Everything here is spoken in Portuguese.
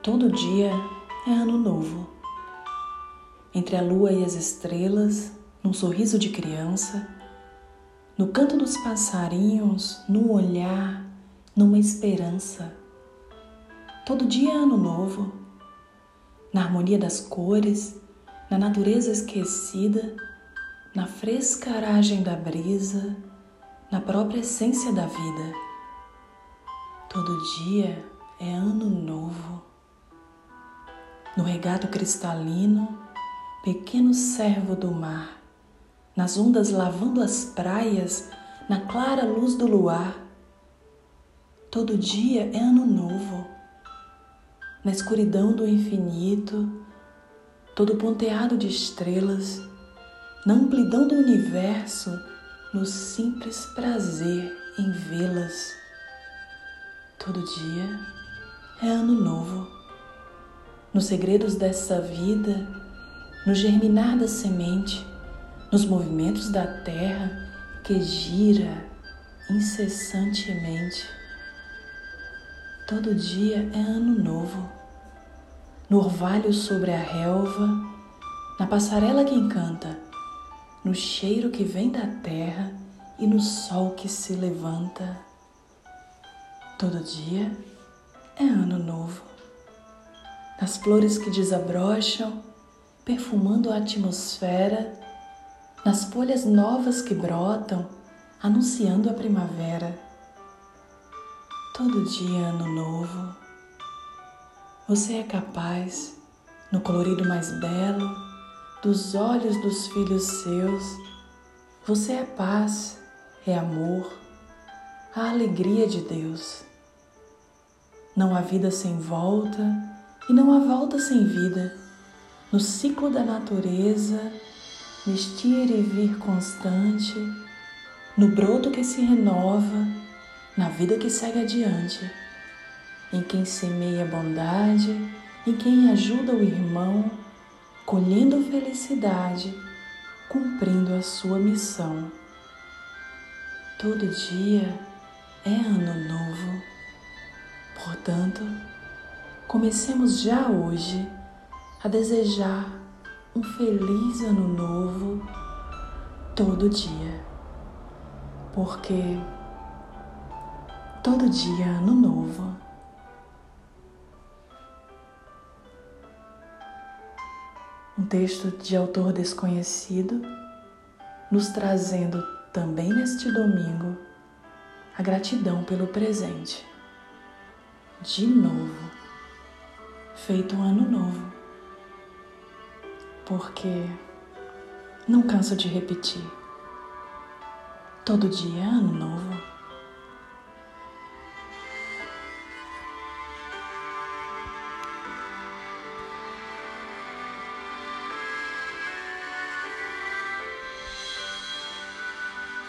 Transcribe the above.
Todo dia é ano novo. Entre a lua e as estrelas, num sorriso de criança, no canto dos passarinhos, num olhar, numa esperança. Todo dia é ano novo, na harmonia das cores, na natureza esquecida, na fresca aragem da brisa, na própria essência da vida. Todo dia é ano novo. No regato cristalino, pequeno servo do mar, nas ondas lavando as praias, na clara luz do luar. Todo dia é ano novo. Na escuridão do infinito, todo ponteado de estrelas, na amplidão do universo, no simples prazer em vê-las. Todo dia é ano novo nos segredos dessa vida, no germinar da semente, nos movimentos da terra que gira incessantemente. Todo dia é ano novo. No orvalho sobre a relva, na passarela que encanta, no cheiro que vem da terra e no sol que se levanta. Todo dia é ano novo nas flores que desabrocham, perfumando a atmosfera, nas folhas novas que brotam, anunciando a primavera. Todo dia ano novo. Você é capaz, no colorido mais belo, dos olhos dos filhos seus, você é paz, é amor, a alegria de Deus. Não há vida sem volta, e não há volta sem vida. No ciclo da natureza, neste ir e vir constante, no broto que se renova, na vida que segue adiante, em quem semeia bondade, em quem ajuda o irmão, colhendo felicidade, cumprindo a sua missão. Todo dia é ano novo. Portanto, Comecemos já hoje a desejar um feliz ano novo todo dia, porque todo dia é ano novo. Um texto de autor desconhecido, nos trazendo também neste domingo a gratidão pelo presente. De novo feito um ano novo. Porque não canso de repetir. Todo dia é ano novo.